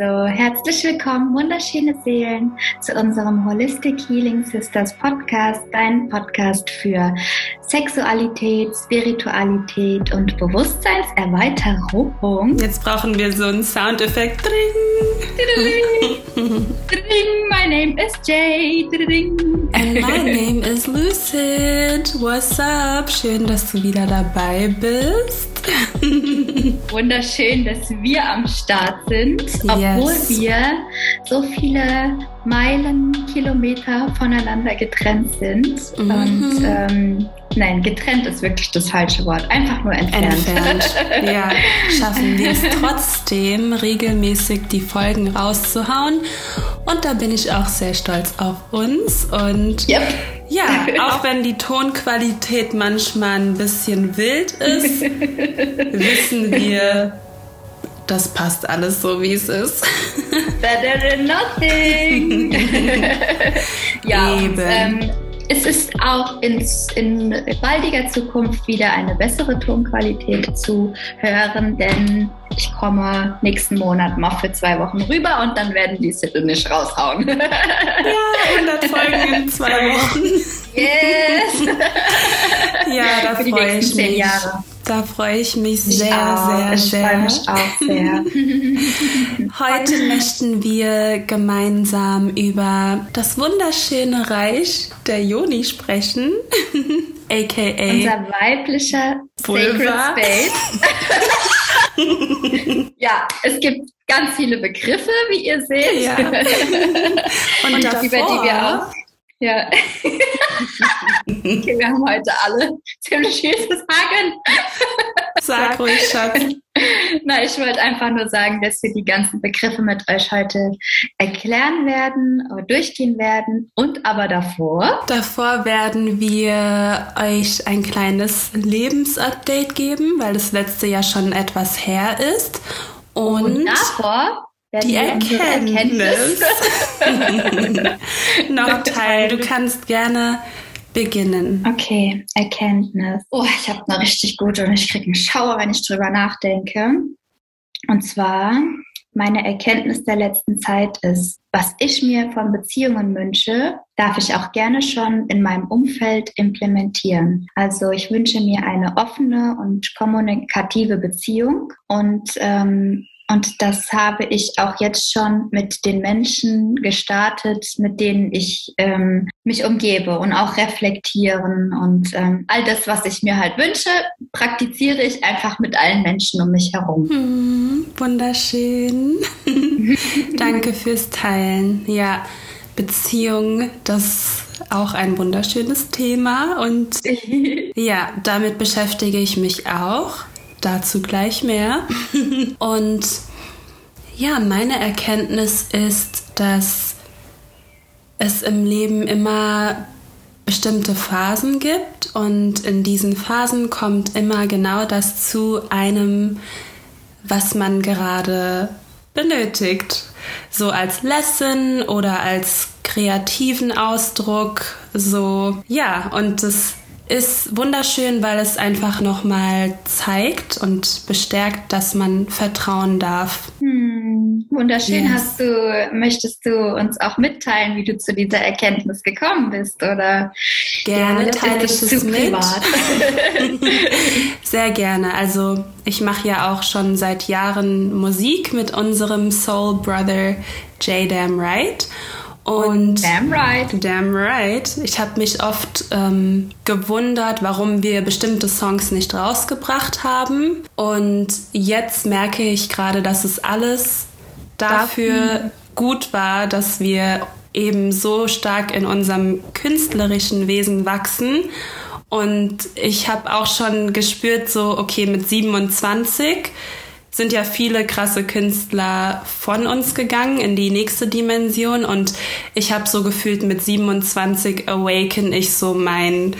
So, herzlich willkommen, wunderschöne Seelen, zu unserem Holistic Healing Sisters Podcast, dein Podcast für Sexualität, Spiritualität und Bewusstseinserweiterung. Jetzt brauchen wir so einen Soundeffekt. Dring. Dring. My name is Jay. Dring. And my name is Lucid. What's up? Schön, dass du wieder dabei bist. Wunderschön, dass wir am Start sind, obwohl yes. wir so viele Meilen, Kilometer voneinander getrennt sind. Mhm. Und ähm, nein, getrennt ist wirklich das falsche Wort. Einfach nur entfernt. Entfernt. Ja, schaffen wir es trotzdem, regelmäßig die Folgen rauszuhauen. Und da bin ich auch sehr stolz auf uns. Und yep. Ja, auch wenn die Tonqualität manchmal ein bisschen wild ist, wissen wir, das passt alles so, wie es ist. Better than nothing. ja, Eben. Und, ähm, es ist auch in, in baldiger Zukunft wieder eine bessere Tonqualität zu hören, denn ich komme nächsten Monat mal für zwei Wochen rüber und dann werden die Sitte nicht raushauen. Ja, 100 Folgen in zwei Wochen. Yes! Ja, da freue ich mich. Jahre. Da freue ich mich sehr, ich sehr, ich sehr. Ich freue mich auch sehr. Heute möchten wir gemeinsam über das wunderschöne Reich der Joni sprechen. AKA unser weiblicher Vulva. Sacred Space. ja, es gibt ganz viele Begriffe, wie ihr seht. Ja. Und, Und davor, über die wir auch ja. okay, wir haben heute alle ziemlich viel zu sagen. Sag ruhig, Schatz. Na, ich wollte einfach nur sagen, dass wir die ganzen Begriffe mit euch heute erklären werden, durchgehen werden und aber davor. Davor werden wir euch ein kleines Lebensupdate geben, weil das letzte Jahr schon etwas her ist. Und, und davor die Erkenntnis. Noch Teil. Du kannst gerne beginnen. Okay, Erkenntnis. Oh, ich habe eine richtig gute und ich kriege einen Schauer, wenn ich drüber nachdenke. Und zwar, meine Erkenntnis der letzten Zeit ist, was ich mir von Beziehungen wünsche, darf ich auch gerne schon in meinem Umfeld implementieren. Also ich wünsche mir eine offene und kommunikative Beziehung und ähm, und das habe ich auch jetzt schon mit den Menschen gestartet, mit denen ich ähm, mich umgebe und auch reflektieren. Und ähm, all das, was ich mir halt wünsche, praktiziere ich einfach mit allen Menschen um mich herum. Hm, wunderschön. Danke fürs Teilen. Ja, Beziehung, das auch ein wunderschönes Thema. Und ja, damit beschäftige ich mich auch. Dazu gleich mehr. Und ja, meine Erkenntnis ist, dass es im Leben immer bestimmte Phasen gibt und in diesen Phasen kommt immer genau das zu einem, was man gerade benötigt. So als Lesson oder als kreativen Ausdruck. So, ja, und das ist wunderschön, weil es einfach nochmal zeigt und bestärkt, dass man vertrauen darf. Hm, wunderschön. Yes. Hast du, möchtest du uns auch mitteilen, wie du zu dieser Erkenntnis gekommen bist? Oder gerne ja, teile ich es mit. Privat. Sehr gerne. Also ich mache ja auch schon seit Jahren Musik mit unserem Soul Brother J. Damn Right. Und damn right. Damn right. Ich habe mich oft ähm, gewundert, warum wir bestimmte Songs nicht rausgebracht haben. Und jetzt merke ich gerade, dass es alles dafür gut war, dass wir eben so stark in unserem künstlerischen Wesen wachsen. Und ich habe auch schon gespürt, so, okay, mit 27 sind ja viele krasse Künstler von uns gegangen in die nächste Dimension. Und ich habe so gefühlt mit 27 awaken ich so mein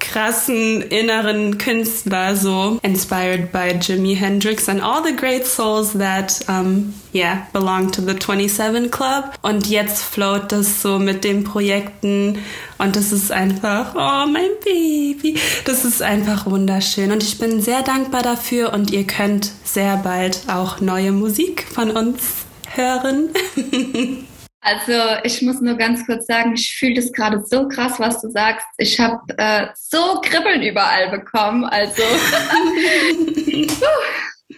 krassen inneren Künstler, so inspired by Jimi Hendrix and all the great souls that, um, yeah, belong to the 27 Club. Und jetzt float das so mit den Projekten und das ist einfach, oh, mein Baby. Das ist einfach wunderschön und ich bin sehr dankbar dafür und ihr könnt sehr bald auch neue Musik von uns hören? Also ich muss nur ganz kurz sagen, ich fühle das gerade so krass, was du sagst. Ich habe äh, so Kribbeln überall bekommen. Also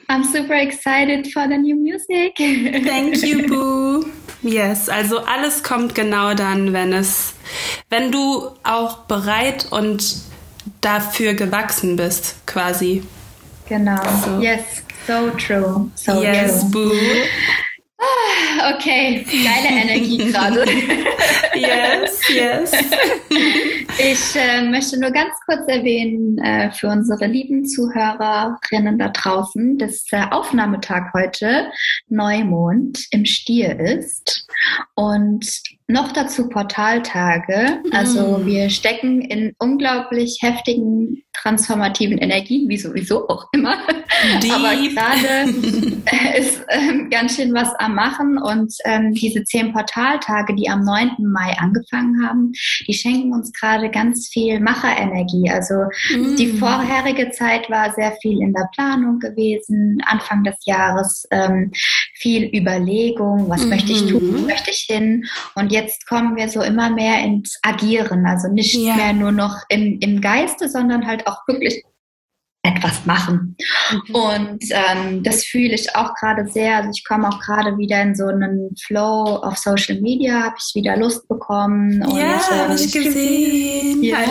I'm super excited for the new music. Thank you, Boo. Yes, also alles kommt genau dann, wenn es, wenn du auch bereit und dafür gewachsen bist, quasi. Genau. So. Yes, so true. So yes, true. Boo. Okay, geile Energie gerade. yes, yes. Ich äh, möchte nur ganz kurz erwähnen äh, für unsere lieben Zuhörerinnen da draußen, dass der Aufnahmetag heute Neumond im Stier ist und noch dazu Portaltage. Also mm. wir stecken in unglaublich heftigen transformativen Energien, wie sowieso auch immer. Deep. Aber gerade ist ähm, ganz schön was am Machen und ähm, diese zehn Portaltage, die am 9. Mai angefangen haben, die schenken uns gerade ganz viel Macherenergie. Also mm. die vorherige Zeit war sehr viel in der Planung gewesen, Anfang des Jahres ähm, viel Überlegung, was mm. möchte ich tun, wo mhm. möchte ich hin und jetzt kommen wir so immer mehr ins Agieren, also nicht ja. mehr nur noch im, im Geiste, sondern halt auch wirklich etwas machen. Mhm. Und ähm, das fühle ich auch gerade sehr. Also ich komme auch gerade wieder in so einen Flow auf Social Media, habe ich wieder Lust bekommen. Und, ja, ähm, habe ich gesehen. Ja.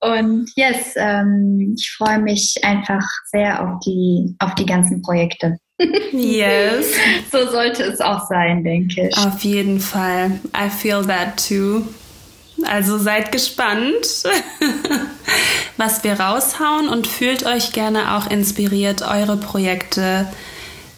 und yes, ähm, ich freue mich einfach sehr auf die, auf die ganzen Projekte. Yes. so sollte es auch sein, denke ich. Auf jeden Fall. I feel that too. Also seid gespannt, was wir raushauen und fühlt euch gerne auch inspiriert, eure Projekte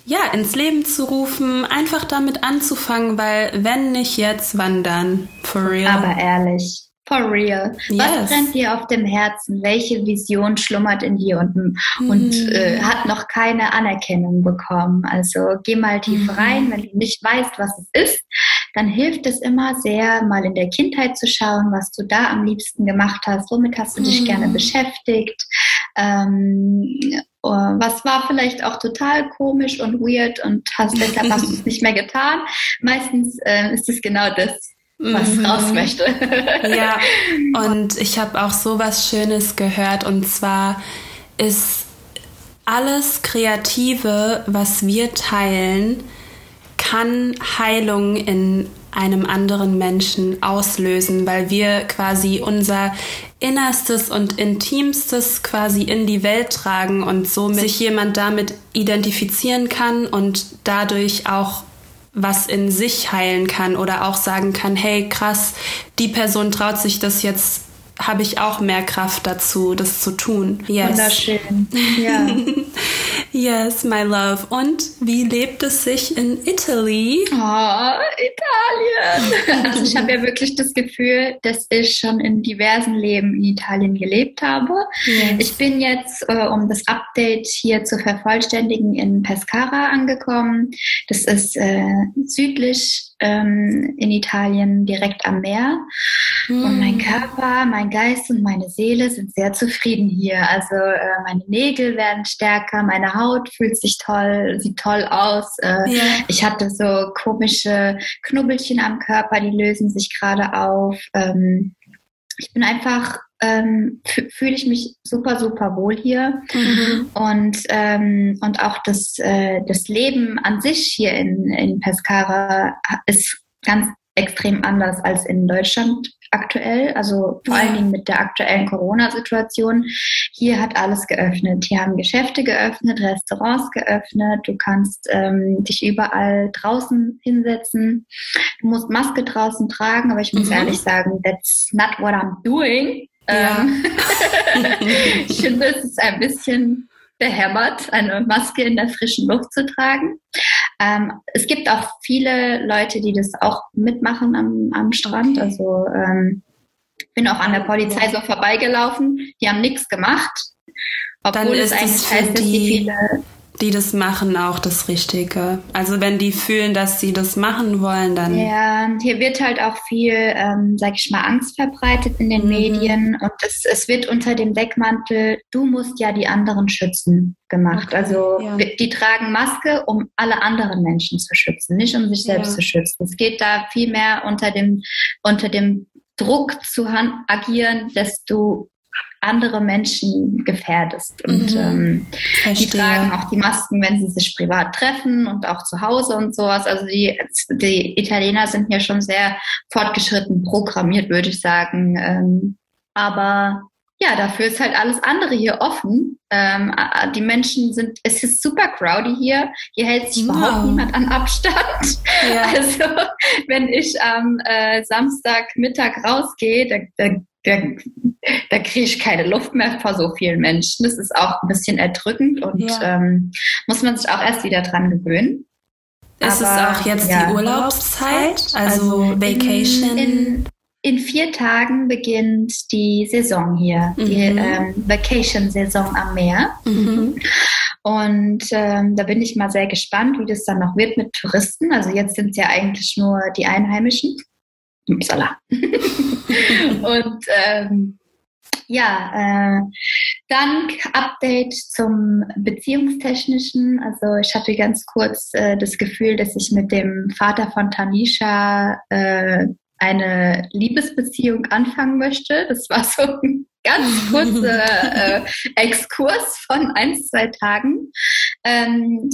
ja, ins Leben zu rufen, einfach damit anzufangen, weil wenn nicht jetzt, wann dann? For real. Aber ehrlich. For real. Yes. Was brennt dir auf dem Herzen? Welche Vision schlummert in dir und, mm. und äh, hat noch keine Anerkennung bekommen? Also geh mal tief mm. rein, wenn du nicht weißt, was es ist, dann hilft es immer sehr, mal in der Kindheit zu schauen, was du da am liebsten gemacht hast, womit hast du dich mm. gerne beschäftigt, ähm, oh, was war vielleicht auch total komisch und weird und hast deshalb hast du es nicht mehr getan. Meistens äh, ist es genau das, was mhm. raus möchte. ja, und ich habe auch so was Schönes gehört und zwar ist alles Kreative, was wir teilen, kann Heilung in einem anderen Menschen auslösen, weil wir quasi unser Innerstes und Intimstes quasi in die Welt tragen und somit sich jemand damit identifizieren kann und dadurch auch was in sich heilen kann oder auch sagen kann, hey krass, die Person traut sich das jetzt habe ich auch mehr Kraft dazu, das zu tun. Yes. Wunderschön. Ja. yes, my love. Und wie lebt es sich in Italy? Oh, Italien. Also ich habe ja wirklich das Gefühl, dass ich schon in diversen Leben in Italien gelebt habe. Yes. Ich bin jetzt, äh, um das Update hier zu vervollständigen, in Pescara angekommen. Das ist äh, südlich ähm, in Italien direkt am Meer. Mm. Und mein Körper, mein Geist und meine Seele sind sehr zufrieden hier. Also äh, meine Nägel werden stärker, meine Haut fühlt sich toll, sieht toll aus. Äh, yeah. Ich hatte so komische Knubbelchen am Körper, die lösen sich gerade auf. Ähm, ich bin einfach ähm, fühle ich mich super, super wohl hier. Mhm. Und, ähm, und auch das, äh, das Leben an sich hier in, in Pescara ist ganz extrem anders als in Deutschland aktuell, also vor allen Dingen mit der aktuellen Corona-Situation. Hier hat alles geöffnet. Hier haben Geschäfte geöffnet, Restaurants geöffnet. Du kannst ähm, dich überall draußen hinsetzen. Du musst Maske draußen tragen, aber ich muss mhm. ehrlich sagen, that's not what I'm doing. Ja. Ähm, ich finde, es ist ein bisschen behämmert, eine Maske in der frischen Luft zu tragen. Ähm, es gibt auch viele Leute, die das auch mitmachen am, am Strand. Also ähm, bin auch an der Polizei so vorbeigelaufen. Die haben nichts gemacht. Obwohl es eigentlich heißt, dass die viele die das machen, auch das Richtige. Also wenn die fühlen, dass sie das machen wollen, dann. Ja, hier wird halt auch viel, ähm, sag ich mal, Angst verbreitet in den mhm. Medien und es, es wird unter dem Deckmantel, du musst ja die anderen schützen, gemacht. Okay, also ja. die tragen Maske, um alle anderen Menschen zu schützen, nicht um sich selbst ja. zu schützen. Es geht da viel mehr unter dem, unter dem Druck zu agieren, dass du andere Menschen gefährdest. Und mhm. ähm, die tragen auch die Masken, wenn sie sich privat treffen und auch zu Hause und sowas. Also die, die Italiener sind ja schon sehr fortgeschritten programmiert, würde ich sagen. Ähm, aber ja, dafür ist halt alles andere hier offen. Ähm, die Menschen sind, es ist super crowdy hier. Hier hält sich wow. überhaupt niemand an Abstand. Ja. Also wenn ich am äh, Samstagmittag rausgehe, da, da da, da kriege ich keine Luft mehr vor so vielen Menschen. Das ist auch ein bisschen erdrückend und ja. ähm, muss man sich auch erst wieder dran gewöhnen. Ist Aber, es auch jetzt ja. die Urlaubszeit, also, also Vacation? In, in, in, vier Tagen beginnt die Saison hier, mhm. die ähm, Vacation-Saison am Meer. Mhm. Und ähm, da bin ich mal sehr gespannt, wie das dann noch wird mit Touristen. Also jetzt sind es ja eigentlich nur die Einheimischen. Upsala. und ähm, ja, äh, dann Update zum Beziehungstechnischen. Also ich hatte ganz kurz äh, das Gefühl, dass ich mit dem Vater von Tanisha äh, eine Liebesbeziehung anfangen möchte. Das war so ein ganz kurzer äh, Exkurs von ein, zwei Tagen. Ähm,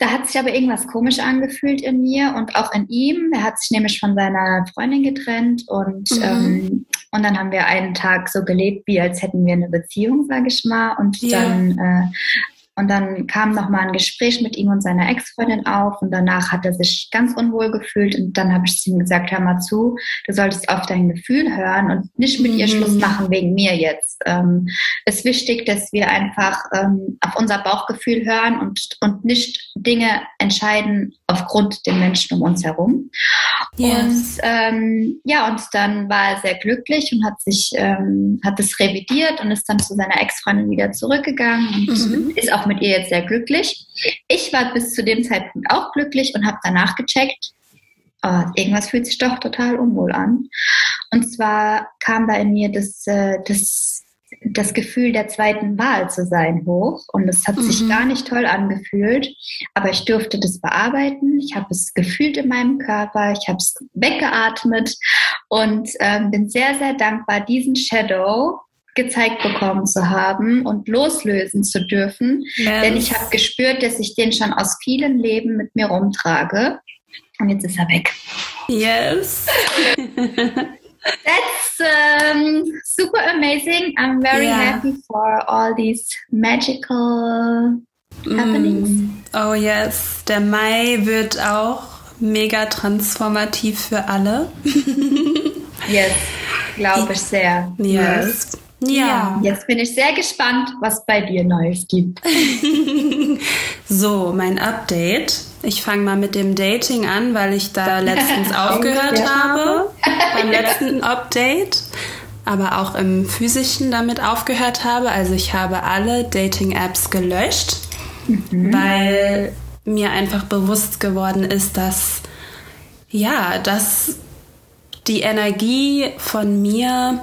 da hat sich aber irgendwas komisch angefühlt in mir und auch in ihm. Er hat sich nämlich von seiner Freundin getrennt und, mhm. ähm, und dann haben wir einen Tag so gelebt, wie als hätten wir eine Beziehung, sage ich mal. Und yeah. dann äh, und dann kam nochmal ein Gespräch mit ihm und seiner Ex-Freundin auf und danach hat er sich ganz unwohl gefühlt und dann habe ich zu ihm gesagt, hör mal zu, du solltest auf dein Gefühl hören und nicht mit mhm. ihr Schluss machen wegen mir jetzt. Ähm, es ist wichtig, dass wir einfach ähm, auf unser Bauchgefühl hören und, und nicht Dinge entscheiden aufgrund der Menschen um uns herum. Yes. Und ähm, ja, und dann war er sehr glücklich und hat sich, ähm, hat es revidiert und ist dann zu seiner Ex-Freundin wieder zurückgegangen und mhm. ist auch mit ihr jetzt sehr glücklich. Ich war bis zu dem Zeitpunkt auch glücklich und habe danach gecheckt, oh, irgendwas fühlt sich doch total unwohl an. Und zwar kam da in mir das, äh, das, das Gefühl der zweiten Wahl zu sein hoch. Und es hat mhm. sich gar nicht toll angefühlt, aber ich durfte das bearbeiten. Ich habe es gefühlt in meinem Körper, ich habe es weggeatmet und äh, bin sehr, sehr dankbar, diesen Shadow gezeigt bekommen zu haben und loslösen zu dürfen. Yes. Denn ich habe gespürt, dass ich den schon aus vielen Leben mit mir rumtrage. Und jetzt ist er weg. Yes. That's um, super amazing. I'm very yeah. happy for all these magical happenings. Mm. Oh yes, der Mai wird auch mega transformativ für alle. yes, glaube ich sehr. Yes. yes. Ja. Jetzt bin ich sehr gespannt, was bei dir Neues gibt. so, mein Update. Ich fange mal mit dem Dating an, weil ich da letztens aufgehört habe. Beim letzten Update. Aber auch im physischen damit aufgehört habe. Also ich habe alle Dating-Apps gelöscht, mhm. weil mir einfach bewusst geworden ist, dass ja, dass die Energie von mir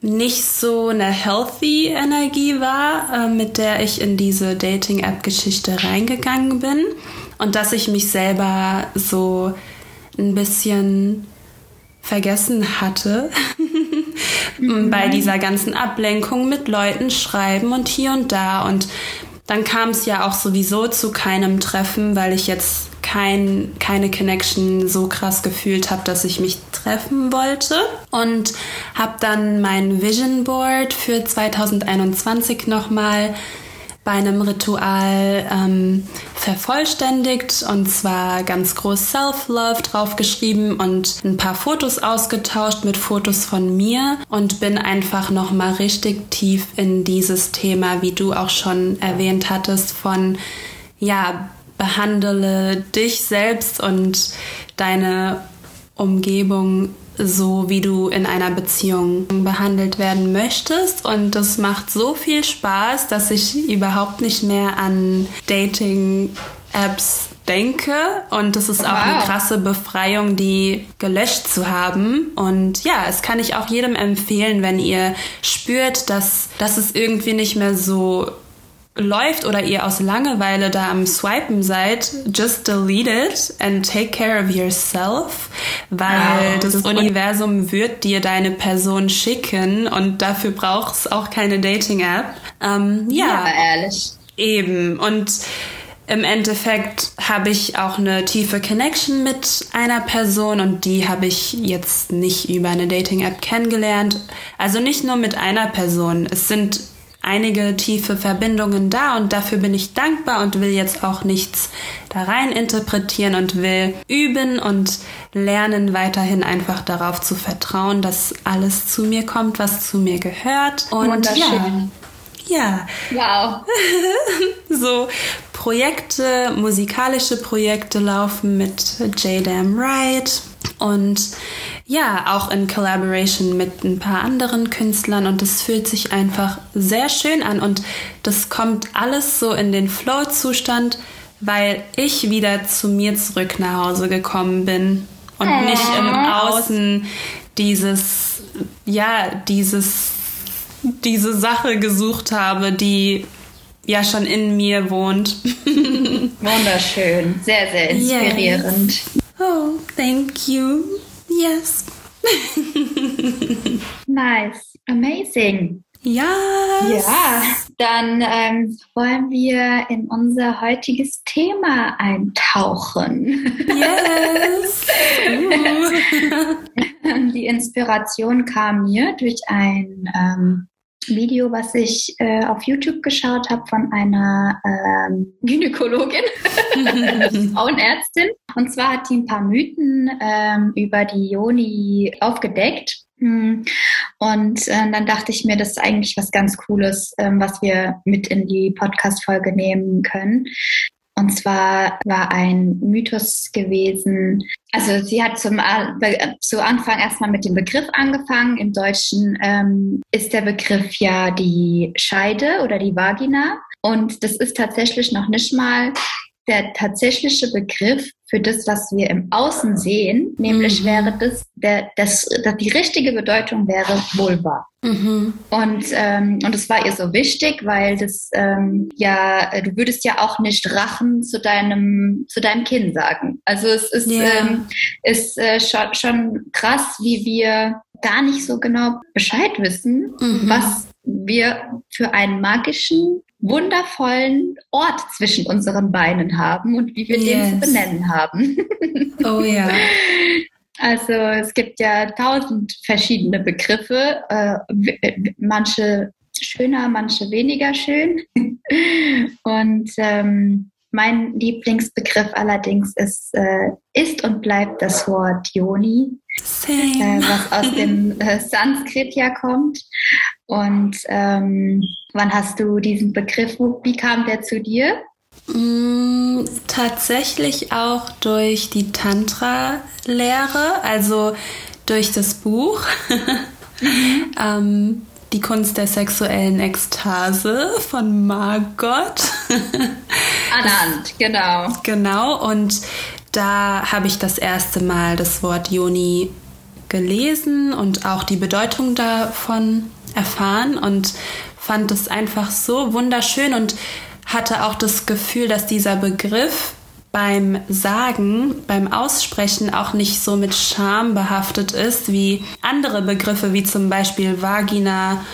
nicht so eine healthy Energie war, äh, mit der ich in diese Dating-App-Geschichte reingegangen bin und dass ich mich selber so ein bisschen vergessen hatte mhm. bei dieser ganzen Ablenkung mit Leuten schreiben und hier und da und dann kam es ja auch sowieso zu keinem Treffen, weil ich jetzt kein, keine Connection so krass gefühlt habe, dass ich mich treffen wollte. Und habe dann mein Vision Board für 2021 nochmal bei einem Ritual ähm, vervollständigt und zwar ganz groß Self-Love draufgeschrieben und ein paar Fotos ausgetauscht mit Fotos von mir und bin einfach nochmal richtig tief in dieses Thema, wie du auch schon erwähnt hattest, von ja, behandle dich selbst und deine Umgebung so, wie du in einer Beziehung behandelt werden möchtest. Und das macht so viel Spaß, dass ich überhaupt nicht mehr an Dating-Apps denke. Und das ist auch wow. eine krasse Befreiung, die gelöscht zu haben. Und ja, es kann ich auch jedem empfehlen, wenn ihr spürt, dass, dass es irgendwie nicht mehr so läuft oder ihr aus Langeweile da am Swipen seid, just delete it and take care of yourself, weil wow, das, Universum wird dir deine Person schicken und dafür braucht es auch keine Dating-App. Ähm, ja, ja, ehrlich. Eben. Und im Endeffekt habe ich auch eine tiefe Connection mit einer Person und die habe ich jetzt nicht über eine Dating-App kennengelernt. Also nicht nur mit einer Person. Es sind einige tiefe Verbindungen da und dafür bin ich dankbar und will jetzt auch nichts da rein interpretieren und will üben und lernen weiterhin einfach darauf zu vertrauen, dass alles zu mir kommt, was zu mir gehört und ja. Ja. Wow. so Projekte, musikalische Projekte laufen mit J. Dam Wright und ja, auch in Collaboration mit ein paar anderen Künstlern und es fühlt sich einfach sehr schön an und das kommt alles so in den Flow-Zustand, weil ich wieder zu mir zurück nach Hause gekommen bin und äh. nicht im Außen dieses, ja, dieses, diese Sache gesucht habe, die ja schon in mir wohnt. Wunderschön, sehr, sehr inspirierend. Yes. Oh, thank you. Yes. nice. Amazing. Ja. Ja, dann ähm, wollen wir in unser heutiges Thema eintauchen. Yes. Die Inspiration kam mir durch ein ähm, Video, was ich äh, auf YouTube geschaut habe von einer ähm, Gynäkologin, Frauenärztin. Und zwar hat die ein paar Mythen ähm, über die Joni aufgedeckt. Hm. Und äh, dann dachte ich mir, das ist eigentlich was ganz Cooles, ähm, was wir mit in die Podcast-Folge nehmen können. Und zwar war ein Mythos gewesen, also sie hat zum zu Anfang erstmal mit dem Begriff angefangen. Im Deutschen ähm, ist der Begriff ja die Scheide oder die Vagina. Und das ist tatsächlich noch nicht mal der tatsächliche Begriff für das, was wir im Außen sehen, nämlich mhm. wäre das, der, das, das, die richtige Bedeutung wäre Vulva. Mhm. Und ähm, und es war ihr so wichtig, weil das ähm, ja, du würdest ja auch nicht Rachen zu deinem zu deinem Kind sagen. Also es ist yeah. ähm, ist äh, schon, schon krass, wie wir gar nicht so genau Bescheid wissen, mhm. was wir für einen magischen wundervollen Ort zwischen unseren Beinen haben und wie wir yes. den zu benennen haben. Oh ja. Also es gibt ja tausend verschiedene Begriffe, äh, manche schöner, manche weniger schön. Und ähm, mein Lieblingsbegriff allerdings ist, äh, ist und bleibt das Wort Yoni, äh, was aus dem äh, Sanskrit ja kommt. Und ähm, wann hast du diesen Begriff, wie kam der zu dir? Mm, tatsächlich auch durch die Tantra-Lehre, also durch das Buch. mhm. ähm, die Kunst der sexuellen Ekstase von Margot. Anand, genau. Genau, und da habe ich das erste Mal das Wort Yoni gelesen und auch die Bedeutung davon erfahren und fand es einfach so wunderschön und hatte auch das Gefühl, dass dieser Begriff beim Sagen, beim Aussprechen auch nicht so mit Scham behaftet ist wie andere Begriffe, wie zum Beispiel Vagina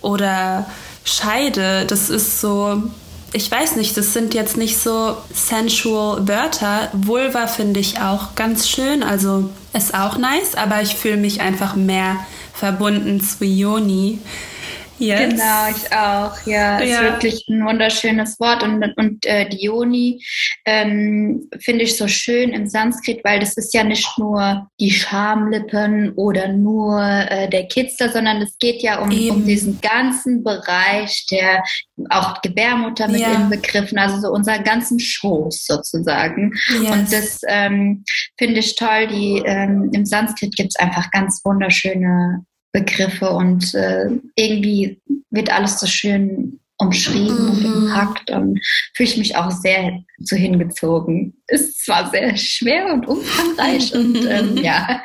oder Scheide. Das ist so, ich weiß nicht, das sind jetzt nicht so sensual Wörter. Vulva finde ich auch ganz schön, also ist auch nice, aber ich fühle mich einfach mehr verbunden zu Yoni. Yes. Genau, ich auch. Ja, ist wirklich ein wunderschönes Wort. Und, und äh, die Yoni ähm, finde ich so schön im Sanskrit, weil das ist ja nicht nur die Schamlippen oder nur äh, der Kitzler, sondern es geht ja um, um diesen ganzen Bereich der auch Gebärmutter mit ja. inbegriffen, also so unseren ganzen Schoß sozusagen. Yes. Und das ähm, finde ich toll. Die ähm, im Sanskrit gibt es einfach ganz wunderschöne Begriffe und äh, irgendwie wird alles so schön umschrieben mhm. und umpackt und fühle ich mich auch sehr zu hingezogen. Ist zwar sehr schwer und umfangreich und ähm, ja.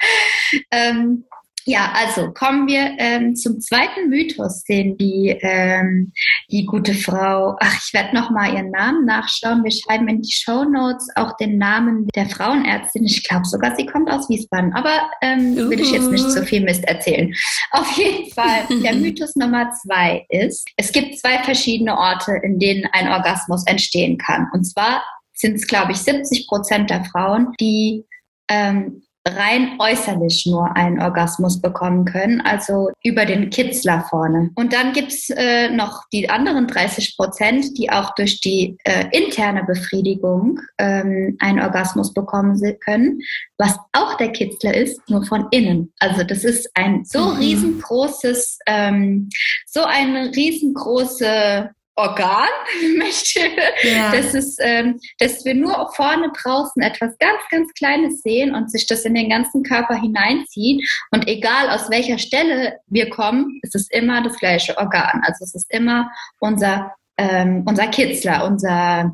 Ähm, ja, also kommen wir ähm, zum zweiten Mythos, den die, ähm, die gute Frau, ach, ich werde nochmal ihren Namen nachschauen. Wir schreiben in die Show Notes auch den Namen der Frauenärztin. Ich glaube sogar, sie kommt aus Wiesbaden, aber ähm, uh. will ich jetzt nicht so viel Mist erzählen. Auf jeden Fall, der Mythos Nummer zwei ist, es gibt zwei verschiedene Orte, in denen ein Orgasmus entstehen kann. Und zwar sind es, glaube ich, 70 Prozent der Frauen, die ähm, rein äußerlich nur einen Orgasmus bekommen können, also über den Kitzler vorne. Und dann gibt's äh, noch die anderen 30 Prozent, die auch durch die äh, interne Befriedigung ähm, einen Orgasmus bekommen können, was auch der Kitzler ist, nur von innen. Also das ist ein so mhm. riesengroßes, ähm, so eine riesengroße Organ möchte, ja. dass, es, ähm, dass wir nur vorne draußen etwas ganz, ganz Kleines sehen und sich das in den ganzen Körper hineinzieht. Und egal aus welcher Stelle wir kommen, ist es immer das gleiche Organ. Also es ist immer unser, ähm, unser Kitzler, unser,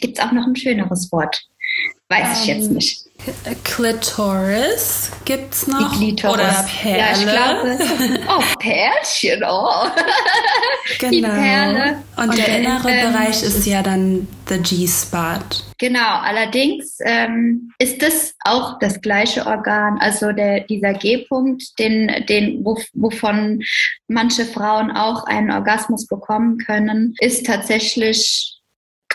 gibt es auch noch ein schöneres Wort? Weiß ich jetzt ähm, nicht. Klitoris gibt's noch. Die Klitoris. Oder Perle. Ja, ich glaube. Oh, Perlchen, oh. Genau. Die Perle. Und, Und der innere ähm, Bereich ist ja dann the G-Spot. Genau, allerdings ähm, ist das auch das gleiche Organ, also der, dieser G-Punkt, den, den, wovon manche Frauen auch einen Orgasmus bekommen können, ist tatsächlich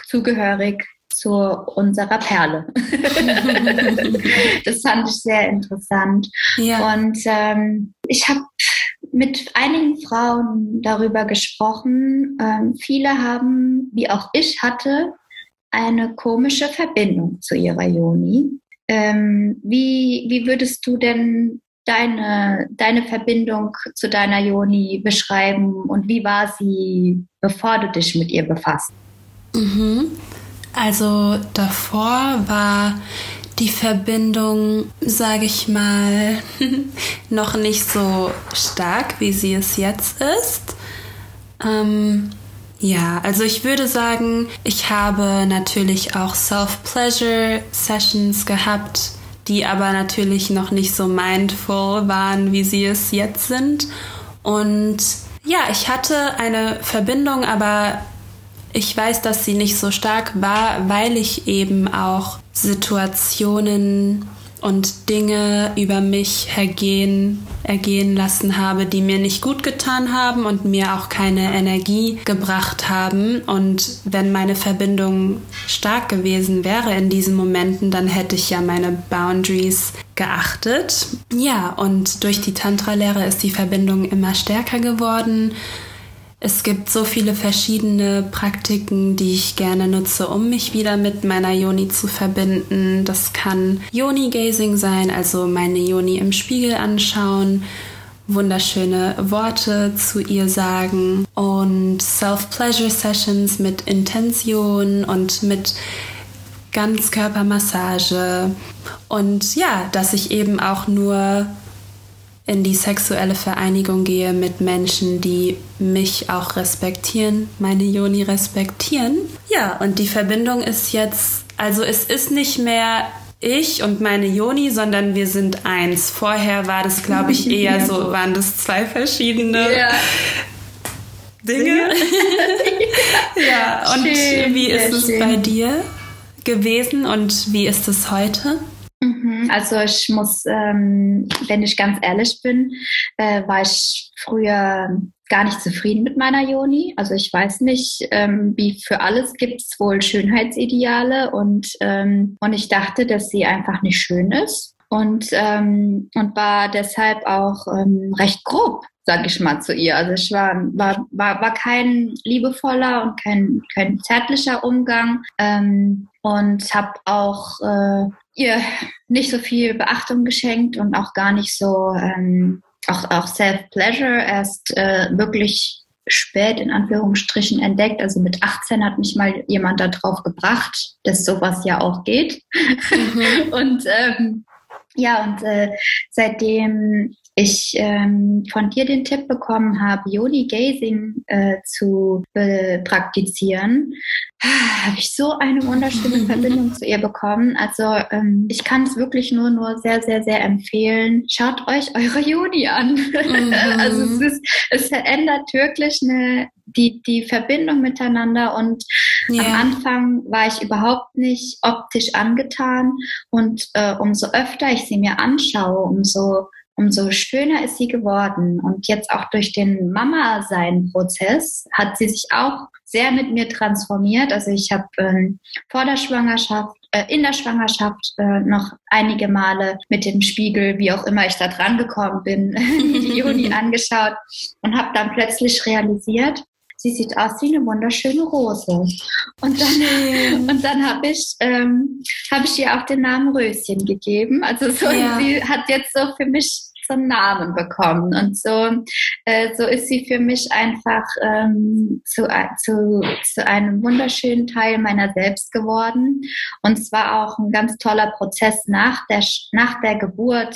zugehörig zu unserer Perle. das fand ich sehr interessant. Ja. Und ähm, ich habe mit einigen Frauen darüber gesprochen. Ähm, viele haben, wie auch ich hatte, eine komische Verbindung zu ihrer Joni. Ähm, wie, wie würdest du denn deine, deine Verbindung zu deiner Joni beschreiben und wie war sie, bevor du dich mit ihr befasst? Mhm. Also davor war die Verbindung, sage ich mal, noch nicht so stark, wie sie es jetzt ist. Ähm, ja, also ich würde sagen, ich habe natürlich auch Self-Pleasure-Sessions gehabt, die aber natürlich noch nicht so mindful waren, wie sie es jetzt sind. Und ja, ich hatte eine Verbindung, aber ich weiß, dass sie nicht so stark war, weil ich eben auch Situationen und Dinge über mich ergehen, ergehen lassen habe, die mir nicht gut getan haben und mir auch keine Energie gebracht haben. Und wenn meine Verbindung stark gewesen wäre in diesen Momenten, dann hätte ich ja meine Boundaries geachtet. Ja, und durch die Tantra-Lehre ist die Verbindung immer stärker geworden. Es gibt so viele verschiedene Praktiken, die ich gerne nutze, um mich wieder mit meiner Yoni zu verbinden. Das kann Yoni-Gazing sein, also meine Yoni im Spiegel anschauen, wunderschöne Worte zu ihr sagen und Self-Pleasure-Sessions mit Intention und mit Ganzkörpermassage. Und ja, dass ich eben auch nur in die sexuelle Vereinigung gehe mit Menschen, die mich auch respektieren, meine Joni respektieren. Ja, und die Verbindung ist jetzt, also es ist nicht mehr ich und meine Joni, sondern wir sind eins. Vorher war das, glaube ich, eher so, waren das zwei verschiedene ja. Dinge. ja, und schön, wie ist es schön. bei dir gewesen und wie ist es heute? Also ich muss, ähm, wenn ich ganz ehrlich bin, äh, war ich früher gar nicht zufrieden mit meiner Joni. Also ich weiß nicht, ähm, wie für alles gibt es wohl Schönheitsideale und, ähm, und ich dachte, dass sie einfach nicht schön ist und, ähm, und war deshalb auch ähm, recht grob sag ich mal, zu ihr. Also ich war, war, war, war kein liebevoller und kein, kein zärtlicher Umgang ähm, und habe auch äh, ihr nicht so viel Beachtung geschenkt und auch gar nicht so ähm, auch, auch Self-Pleasure erst äh, wirklich spät in Anführungsstrichen entdeckt. Also mit 18 hat mich mal jemand darauf gebracht, dass sowas ja auch geht. Mhm. und ähm, ja, und äh, seitdem ich ähm, von dir den Tipp bekommen habe, Yoni Gazing äh, zu äh, praktizieren, habe ich so eine wunderschöne Verbindung zu ihr bekommen. Also ähm, ich kann es wirklich nur, nur sehr, sehr, sehr empfehlen. Schaut euch eure Yoni an. Mhm. also es, ist, es verändert wirklich eine, die, die Verbindung miteinander und yeah. am Anfang war ich überhaupt nicht optisch angetan und äh, umso öfter ich sie mir anschaue, umso umso schöner ist sie geworden. Und jetzt auch durch den Mama-Sein-Prozess hat sie sich auch sehr mit mir transformiert. Also ich habe ähm, vor der Schwangerschaft, äh, in der Schwangerschaft äh, noch einige Male mit dem Spiegel, wie auch immer ich da dran gekommen bin, die Juni angeschaut und habe dann plötzlich realisiert, sie sieht aus wie eine wunderschöne Rose. Und dann, und dann habe ich, ähm, hab ich ihr auch den Namen Röschen gegeben. Also so, ja. sie hat jetzt so für mich so einen Namen bekommen. Und so, äh, so ist sie für mich einfach ähm, zu, zu, zu einem wunderschönen Teil meiner selbst geworden. Und es war auch ein ganz toller Prozess nach der, nach der Geburt,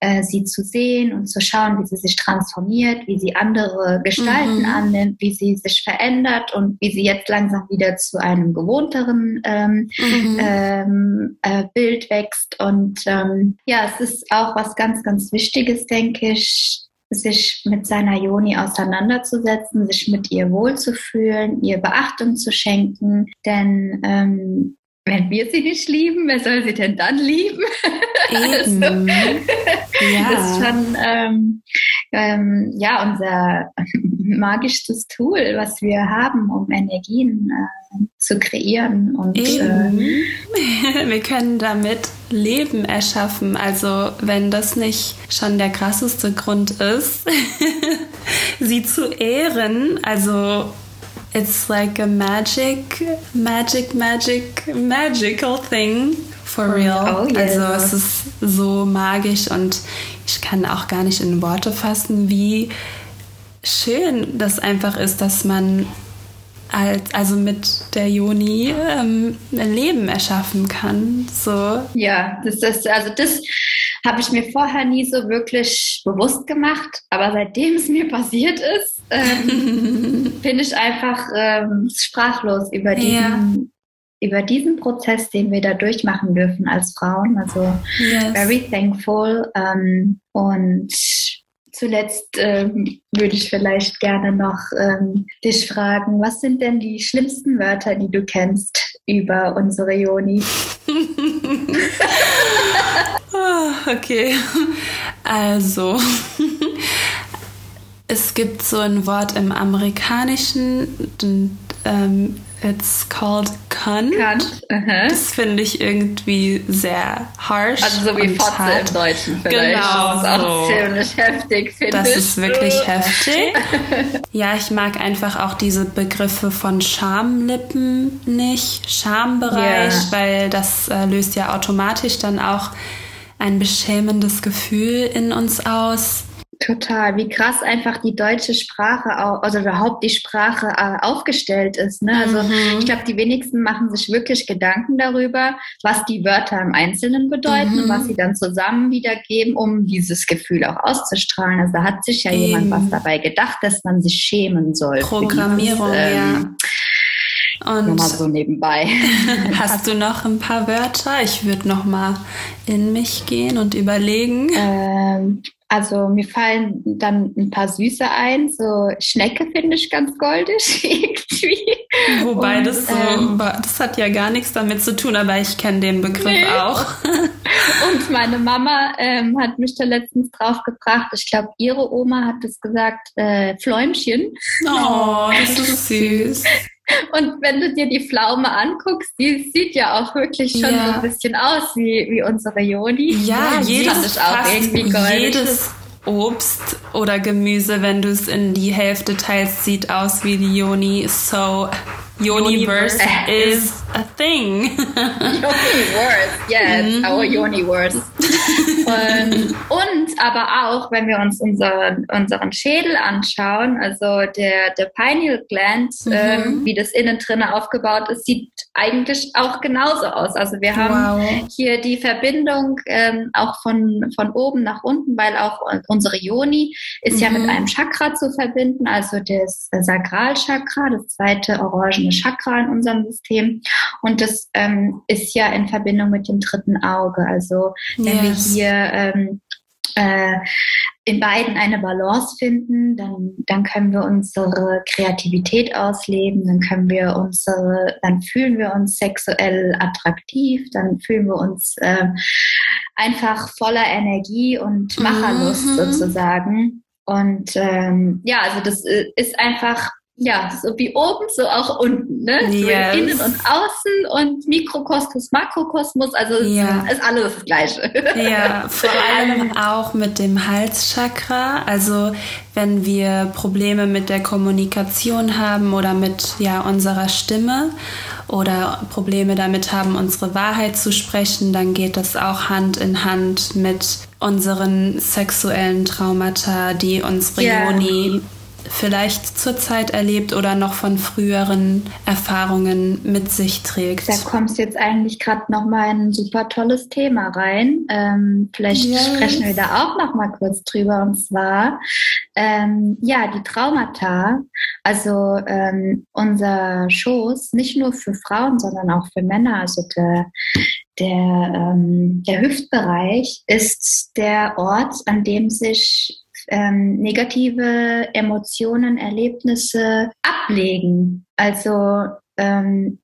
äh, sie zu sehen und zu schauen, wie sie sich transformiert, wie sie andere Gestalten mhm. annimmt, wie sie sich verändert und wie sie jetzt langsam wieder zu einem gewohnteren ähm, mhm. ähm, äh, Bild wächst. Und ähm, ja, es ist auch was ganz, ganz Wichtiges, denke ich, sich mit seiner Joni auseinanderzusetzen, sich mit ihr wohlzufühlen, ihr Beachtung zu schenken. Denn ähm, wenn wir sie nicht lieben, wer soll sie denn dann lieben? also, ja. Das ist schon ähm, ähm, ja unser magischstes Tool, was wir haben, um Energien äh, zu kreieren. Und äh, wir können damit Leben erschaffen. Also wenn das nicht schon der krasseste Grund ist, sie zu ehren, also it's like a magic, magic, magic, magical thing for oh, real. Oh, yes. Also es ist so magisch und ich kann auch gar nicht in Worte fassen, wie schön das einfach ist, dass man als, also mit der Joni ähm, ein Leben erschaffen kann. So. Ja, das ist, also das habe ich mir vorher nie so wirklich bewusst gemacht, aber seitdem es mir passiert ist, ähm, bin ich einfach ähm, sprachlos über diesen, ja. über diesen Prozess, den wir da durchmachen dürfen als Frauen. Also yes. very thankful ähm, und zuletzt ähm, würde ich vielleicht gerne noch ähm, dich fragen, was sind denn die schlimmsten Wörter, die du kennst über unsere Joni? Ah, okay, also es gibt so ein Wort im Amerikanischen, ähm, it's called cunt. Cunt. Uh -huh. Das finde ich irgendwie sehr harsh. Also so wie Fotze hart. im Deutschen vielleicht. Genau. Das ist auch so. ziemlich heftig, finde ich. Das ist wirklich heftig. ja, ich mag einfach auch diese Begriffe von Schamlippen nicht, Schambereich, yeah. weil das äh, löst ja automatisch dann auch ein beschämendes Gefühl in uns aus. Total, wie krass einfach die deutsche Sprache, also überhaupt die Sprache äh, aufgestellt ist. Ne? Also mhm. ich glaube, die wenigsten machen sich wirklich Gedanken darüber, was die Wörter im Einzelnen bedeuten mhm. und was sie dann zusammen wiedergeben, um dieses Gefühl auch auszustrahlen. Also da hat sich ja Eben. jemand was dabei gedacht, dass man sich schämen soll. Programmierung, dieses, ähm, ja. Und Nur mal so nebenbei. Hast du noch ein paar Wörter? Ich würde noch mal in mich gehen und überlegen. Ähm, also mir fallen dann ein paar Süße ein. So Schnecke finde ich ganz goldig irgendwie. Wobei und, das so, ähm, das hat ja gar nichts damit zu tun, aber ich kenne den Begriff nee. auch. Und meine Mama ähm, hat mich da letztens drauf gebracht. Ich glaube, ihre Oma hat es gesagt, äh, Fläumchen. Oh, das ist süß. Und wenn du dir die Pflaume anguckst, die sieht ja auch wirklich schon ja. so ein bisschen aus wie, wie unsere Joni. Ja, ja jedes, auch irgendwie goldig. jedes Obst oder Gemüse, wenn du es in die Hälfte teilst, sieht aus wie die Yoni. So Universe is a thing. Universe, yes, mhm. our Universe. Und, und aber auch, wenn wir uns unseren, unseren Schädel anschauen, also der, der Pineal Gland, mhm. ähm, wie das innen drin aufgebaut ist, sieht eigentlich auch genauso aus. Also wir haben wow. hier die Verbindung ähm, auch von, von oben nach unten, weil auch unsere Yoni ist mhm. ja mit mhm. einem Chakra zu verbinden, also das Sakralchakra, das zweite orangene Chakra in unserem System. Und das ähm, ist ja in Verbindung mit dem dritten Auge. Also wenn yes. wir hier ähm, äh, in beiden eine Balance finden, dann, dann können wir unsere Kreativität ausleben, dann können wir unsere, dann fühlen wir uns sexuell attraktiv, dann fühlen wir uns äh, einfach voller Energie und Macherlust mhm. sozusagen. Und ähm, ja, also das äh, ist einfach ja, so wie oben, so auch unten, ne? Yes. So innen und außen und Mikrokosmos, Makrokosmos, also ja. ist alles das Gleiche. Ja, vor allem auch mit dem Halschakra. Also wenn wir Probleme mit der Kommunikation haben oder mit ja, unserer Stimme oder Probleme damit haben, unsere Wahrheit zu sprechen, dann geht das auch Hand in Hand mit unseren sexuellen Traumata, die unsere yeah. Vielleicht zurzeit erlebt oder noch von früheren Erfahrungen mit sich trägt. Da kommst jetzt eigentlich gerade noch mal ein super tolles Thema rein. Ähm, vielleicht yes. sprechen wir da auch noch mal kurz drüber. Und zwar ähm, ja die Traumata. Also ähm, unser Schoß nicht nur für Frauen, sondern auch für Männer. Also der der, ähm, der Hüftbereich ist der Ort, an dem sich ähm, negative Emotionen, Erlebnisse ablegen. Also ähm,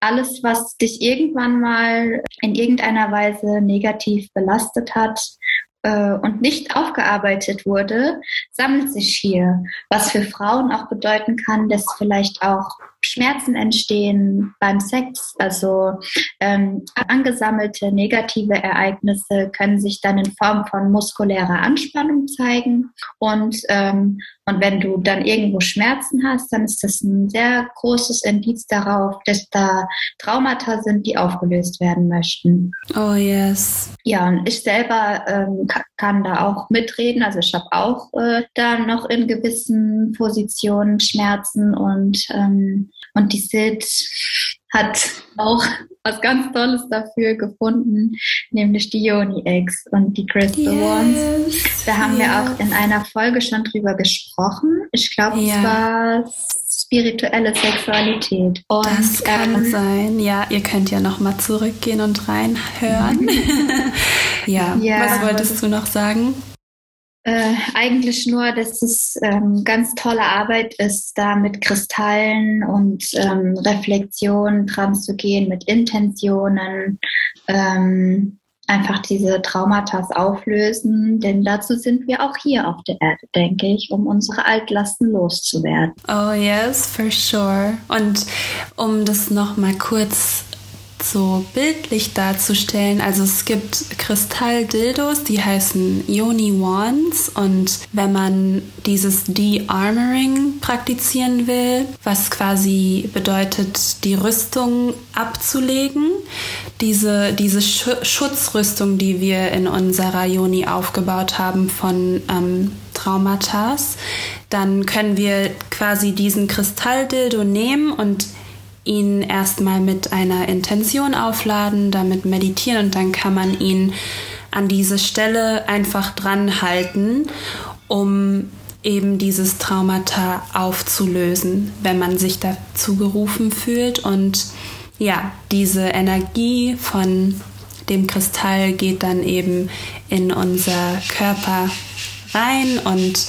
alles, was dich irgendwann mal in irgendeiner Weise negativ belastet hat äh, und nicht aufgearbeitet wurde, sammelt sich hier. Was für Frauen auch bedeuten kann, dass vielleicht auch Schmerzen entstehen beim Sex. Also ähm, angesammelte negative Ereignisse können sich dann in Form von muskulärer Anspannung zeigen. Und, ähm, und wenn du dann irgendwo Schmerzen hast, dann ist das ein sehr großes Indiz darauf, dass da Traumata sind, die aufgelöst werden möchten. Oh yes. Ja, und ich selber ähm, kann da auch mitreden. Also ich habe auch äh, da noch in gewissen Positionen Schmerzen und ähm, und die Sid hat auch was ganz Tolles dafür gefunden, nämlich die Yoni Eggs und die Crystal yes. Ones. Da haben yes. wir auch in einer Folge schon drüber gesprochen. Ich glaube, ja. es war spirituelle Sexualität. Und, das kann ähm, sein. Ja, ihr könnt ja noch mal zurückgehen und reinhören. ja. ja, was wolltest du noch sagen? Äh, eigentlich nur, dass es ähm, ganz tolle Arbeit ist, da mit Kristallen und ähm, Reflexionen dran zu gehen, mit Intentionen, ähm, einfach diese Traumata auflösen, denn dazu sind wir auch hier auf der Erde, denke ich, um unsere Altlasten loszuwerden. Oh yes, for sure. Und um das noch mal kurz so bildlich darzustellen. Also es gibt Kristalldildos, die heißen Yoni Wands und wenn man dieses De-Armoring praktizieren will, was quasi bedeutet, die Rüstung abzulegen, diese, diese Sch Schutzrüstung, die wir in unserer Yoni aufgebaut haben von ähm, Traumata, dann können wir quasi diesen Kristalldildo nehmen und ihn erstmal mit einer Intention aufladen, damit meditieren und dann kann man ihn an diese Stelle einfach dran halten, um eben dieses Traumata aufzulösen, wenn man sich dazu gerufen fühlt. Und ja, diese Energie von dem Kristall geht dann eben in unser Körper rein und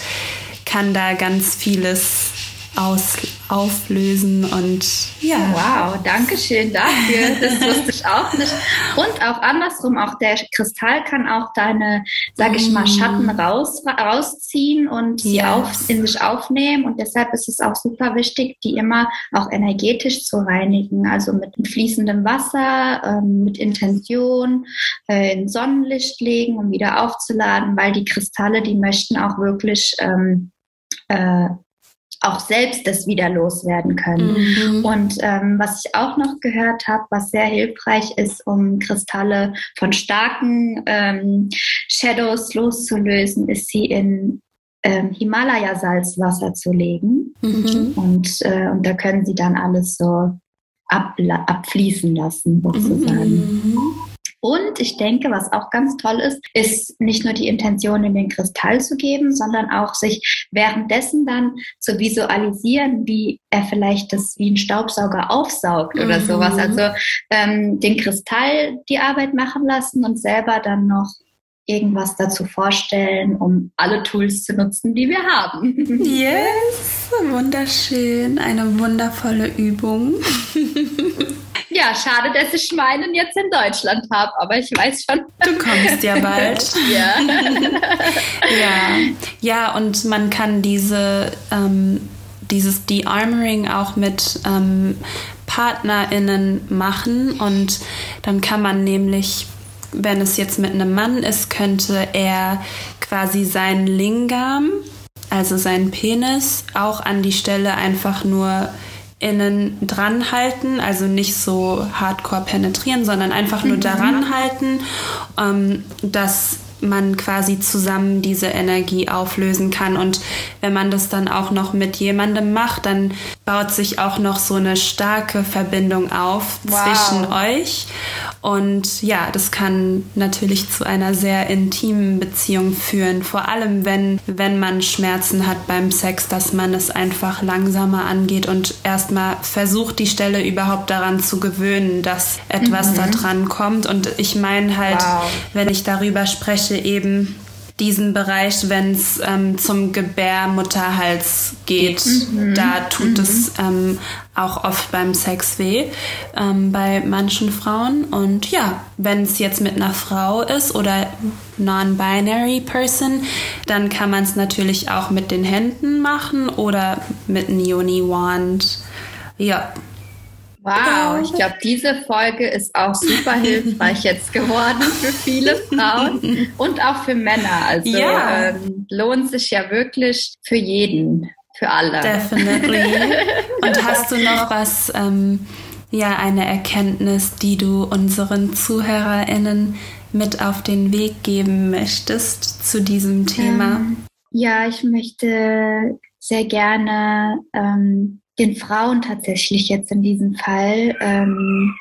kann da ganz vieles aus, auflösen und ja. Wow, danke schön dafür. Das wusste ich auch nicht. Und auch andersrum, auch der Kristall kann auch deine, sag ich mal, Schatten raus, rausziehen und sie yes. auf, in sich aufnehmen. Und deshalb ist es auch super wichtig, die immer auch energetisch zu reinigen. Also mit fließendem Wasser, ähm, mit Intention, äh, in Sonnenlicht legen, um wieder aufzuladen, weil die Kristalle, die möchten auch wirklich ähm, äh, auch selbst das wieder loswerden können. Mhm. Und ähm, was ich auch noch gehört habe, was sehr hilfreich ist, um Kristalle von starken ähm, Shadows loszulösen, ist sie in ähm, Himalaya-Salzwasser zu legen. Mhm. Und, äh, und da können sie dann alles so abfließen lassen, sozusagen. Mhm. Und ich denke, was auch ganz toll ist, ist nicht nur die Intention in den Kristall zu geben, sondern auch sich währenddessen dann zu visualisieren, wie er vielleicht das wie ein Staubsauger aufsaugt oder mhm. sowas. Also ähm, den Kristall die Arbeit machen lassen und selber dann noch irgendwas dazu vorstellen, um alle Tools zu nutzen, die wir haben. Yes, wunderschön, eine wundervolle Übung. Ja, schade, dass ich meinen jetzt in Deutschland habe, aber ich weiß schon. Du kommst ja bald. ja. ja. Ja, und man kann diese, ähm, dieses De-Armoring auch mit ähm, PartnerInnen machen und dann kann man nämlich wenn es jetzt mit einem Mann ist, könnte er quasi seinen Lingam, also seinen Penis, auch an die Stelle einfach nur innen dran halten, also nicht so hardcore penetrieren, sondern einfach nur mhm. daran halten, ähm, dass man quasi zusammen diese Energie auflösen kann. Und wenn man das dann auch noch mit jemandem macht, dann baut sich auch noch so eine starke Verbindung auf wow. zwischen euch. Und ja, das kann natürlich zu einer sehr intimen Beziehung führen. Vor allem, wenn, wenn man Schmerzen hat beim Sex, dass man es einfach langsamer angeht und erstmal versucht, die Stelle überhaupt daran zu gewöhnen, dass etwas mhm. da dran kommt. Und ich meine halt, wow. wenn ich darüber spreche, eben diesen Bereich, wenn es ähm, zum Gebärmutterhals geht, mhm. da tut mhm. es ähm, auch oft beim Sex weh ähm, bei manchen Frauen. Und ja, wenn es jetzt mit einer Frau ist oder non-binary Person, dann kann man es natürlich auch mit den Händen machen oder mit einem Yoni Wand. Ja, Wow, ich glaube, diese Folge ist auch super hilfreich jetzt geworden für viele Frauen und auch für Männer. Also ja. ähm, lohnt sich ja wirklich für jeden, für alle. Definitely. Und hast du noch was, ähm, ja, eine Erkenntnis, die du unseren ZuhörerInnen mit auf den Weg geben möchtest zu diesem Thema? Ähm, ja, ich möchte sehr gerne ähm, den Frauen tatsächlich jetzt in diesem Fall ähm,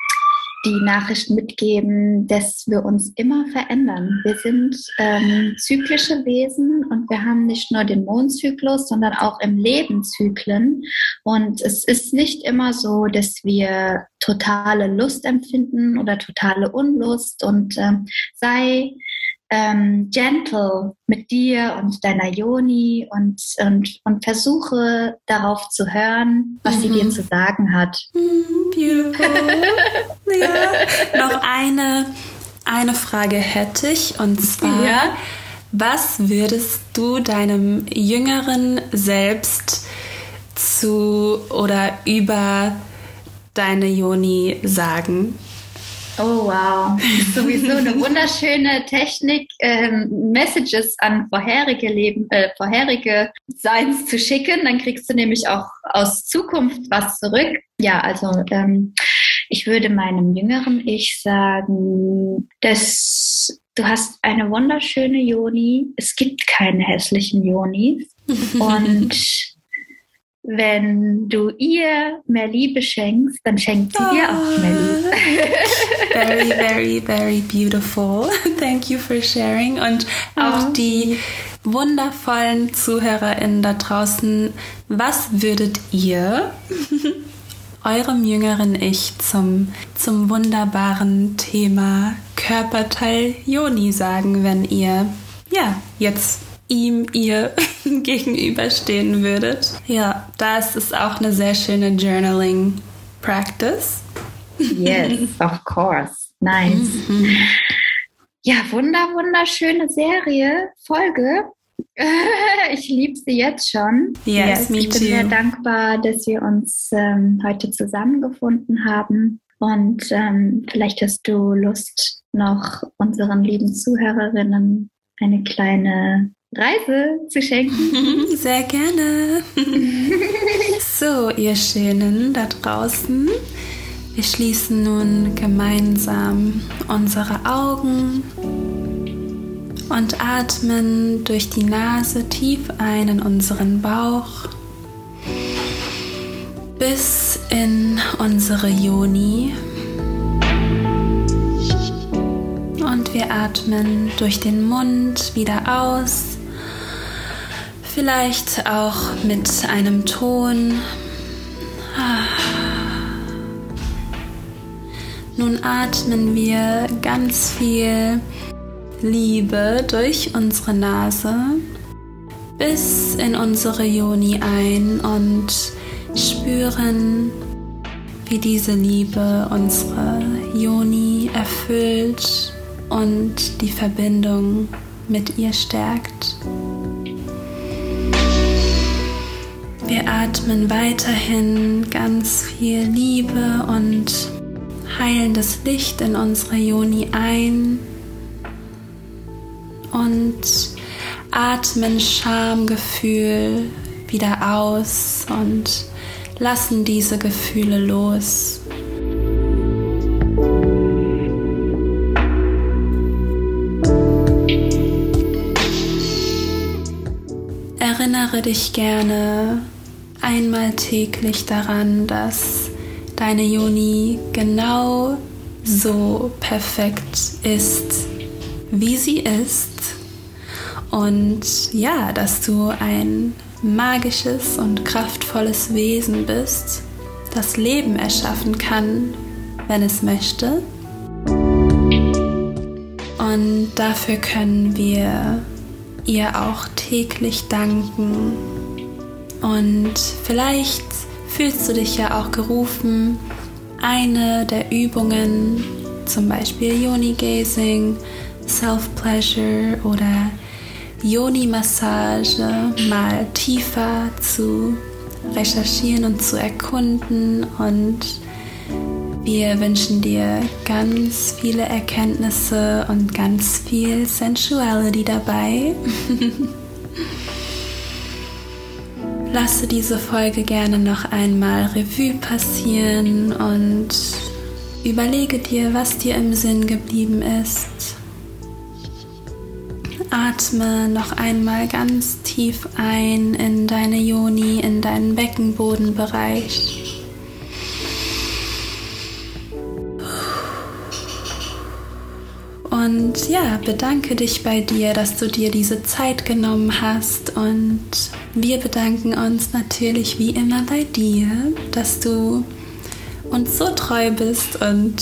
die Nachricht mitgeben, dass wir uns immer verändern. Wir sind ähm, zyklische Wesen und wir haben nicht nur den Mondzyklus, sondern auch im Leben Zyklen. Und es ist nicht immer so, dass wir totale Lust empfinden oder totale Unlust und ähm, sei ähm, gentle mit dir und deiner Yoni und, und, und versuche darauf zu hören, was mhm. sie dir mhm. zu sagen hat. Mhm, beautiful. ja. Noch eine, eine Frage hätte ich und zwar, ja? was würdest du deinem jüngeren Selbst zu oder über deine Yoni sagen? Oh wow, sowieso eine wunderschöne Technik, ähm, Messages an vorherige Leben, äh, vorherige Seins zu schicken. Dann kriegst du nämlich auch aus Zukunft was zurück. Ja, also ähm, ich würde meinem jüngeren Ich sagen, dass du hast eine wunderschöne Joni. Es gibt keine hässlichen Jonis und wenn du ihr mehr Liebe schenkst, dann schenkt sie dir auch mehr Liebe. very, very, very beautiful. Thank you for sharing. Und auch oh. die wundervollen ZuhörerInnen da draußen, was würdet ihr eurem jüngeren Ich zum, zum wunderbaren Thema Körperteil Joni sagen, wenn ihr ja jetzt ihm, ihr gegenüberstehen würdet. Ja, da ist auch eine sehr schöne Journaling Practice. Yes, of course. Nice. Mhm. Ja, wunder, wunderschöne Serie, Folge. Ich liebe sie jetzt schon. Yes, yes ich bin too. sehr dankbar, dass wir uns ähm, heute zusammengefunden haben. Und ähm, vielleicht hast du Lust, noch unseren lieben Zuhörerinnen eine kleine Reise zu schenken. Sehr gerne. so, ihr Schönen da draußen. Wir schließen nun gemeinsam unsere Augen und atmen durch die Nase tief ein in unseren Bauch bis in unsere Yoni. Und wir atmen durch den Mund wieder aus. Vielleicht auch mit einem Ton. Nun atmen wir ganz viel Liebe durch unsere Nase bis in unsere Yoni ein und spüren, wie diese Liebe unsere Yoni erfüllt und die Verbindung mit ihr stärkt. Wir atmen weiterhin ganz viel Liebe und heilendes Licht in unsere Yoni ein und atmen Schamgefühl wieder aus und lassen diese Gefühle los. Erinnere dich gerne einmal täglich daran, dass deine Juni genau so perfekt ist, wie sie ist. Und ja, dass du ein magisches und kraftvolles Wesen bist, das Leben erschaffen kann, wenn es möchte. Und dafür können wir ihr auch täglich danken. Und vielleicht fühlst du dich ja auch gerufen, eine der Übungen, zum Beispiel Yoni Gazing, Self-Pleasure oder Yoni-Massage mal tiefer zu recherchieren und zu erkunden. Und wir wünschen dir ganz viele Erkenntnisse und ganz viel Sensuality dabei. Lasse diese Folge gerne noch einmal Revue passieren und überlege dir, was dir im Sinn geblieben ist. Atme noch einmal ganz tief ein in deine Joni, in deinen Beckenbodenbereich. Und ja, bedanke dich bei dir, dass du dir diese Zeit genommen hast. Und wir bedanken uns natürlich wie immer bei dir, dass du uns so treu bist und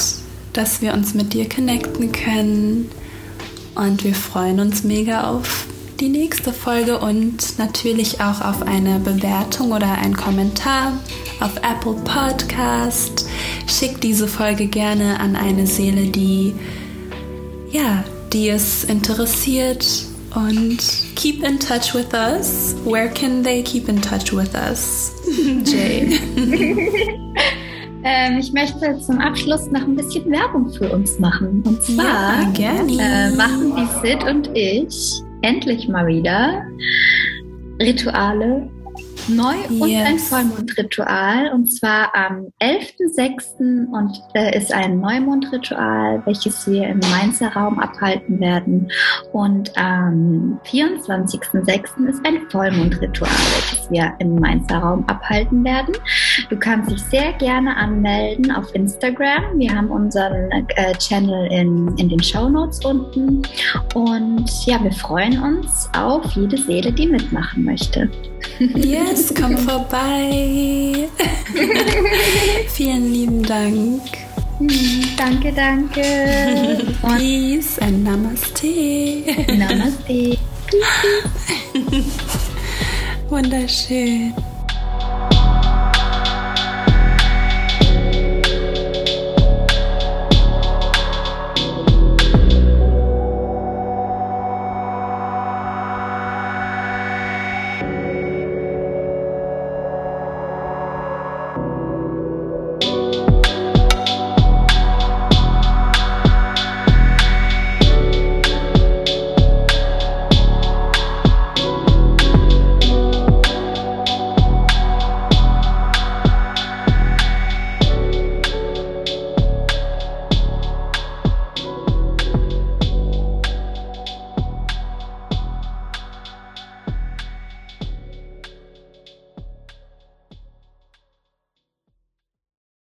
dass wir uns mit dir connecten können. Und wir freuen uns mega auf die nächste Folge und natürlich auch auf eine Bewertung oder einen Kommentar auf Apple Podcast. Schick diese Folge gerne an eine Seele, die ja, die es interessiert und keep in touch with us. Where can they keep in touch with us? Jay. Ähm, ich möchte zum Abschluss noch ein bisschen Werbung für uns machen. Und zwar ja, äh, machen die Sid und ich endlich mal wieder Rituale neu yes. und ein Vollmondritual. Und zwar am 11.06. und äh, ist ein Neumondritual, welches wir im Mainzer Raum abhalten werden. Und am 24.06. ist ein Vollmondritual, welches wir im Mainzer Raum abhalten werden. Du kannst dich sehr gerne anmelden auf Instagram. Wir haben unseren äh, Channel in, in den Show Notes unten. Und ja, wir freuen uns auf jede Seele, die mitmachen möchte. Yes, komm vorbei. Vielen lieben Dank. Danke, danke. Peace and Namaste. Namaste. Wunderschön.